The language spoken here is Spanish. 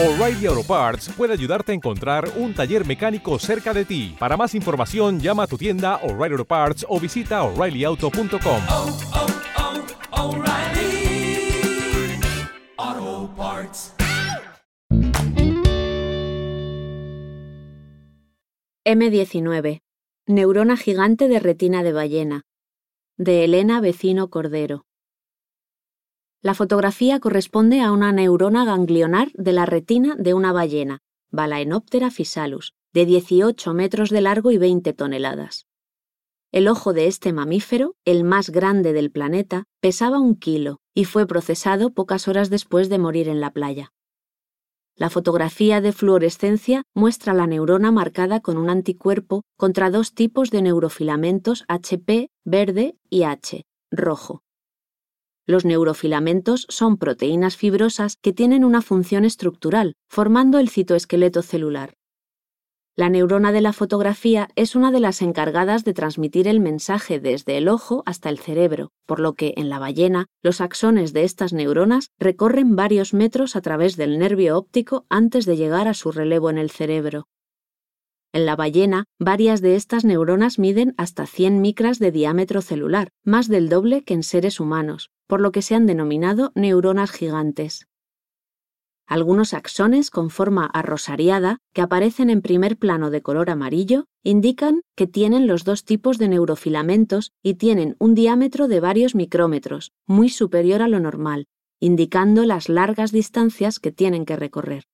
O'Reilly Auto Parts puede ayudarte a encontrar un taller mecánico cerca de ti. Para más información, llama a tu tienda O'Reilly Auto Parts o visita oreillyauto.com. oh, oh, O'Reilly Auto Parts. M19. Neurona gigante de retina de ballena. De Elena Vecino Cordero. La fotografía corresponde a una neurona ganglionar de la retina de una ballena, Balaenoptera physalus, de 18 metros de largo y 20 toneladas. El ojo de este mamífero, el más grande del planeta, pesaba un kilo y fue procesado pocas horas después de morir en la playa. La fotografía de fluorescencia muestra la neurona marcada con un anticuerpo contra dos tipos de neurofilamentos HP, verde, y H, rojo. Los neurofilamentos son proteínas fibrosas que tienen una función estructural, formando el citoesqueleto celular. La neurona de la fotografía es una de las encargadas de transmitir el mensaje desde el ojo hasta el cerebro, por lo que en la ballena los axones de estas neuronas recorren varios metros a través del nervio óptico antes de llegar a su relevo en el cerebro. En la ballena, varias de estas neuronas miden hasta 100 micras de diámetro celular, más del doble que en seres humanos, por lo que se han denominado neuronas gigantes. Algunos axones con forma arrosariada, que aparecen en primer plano de color amarillo, indican que tienen los dos tipos de neurofilamentos y tienen un diámetro de varios micrómetros, muy superior a lo normal, indicando las largas distancias que tienen que recorrer.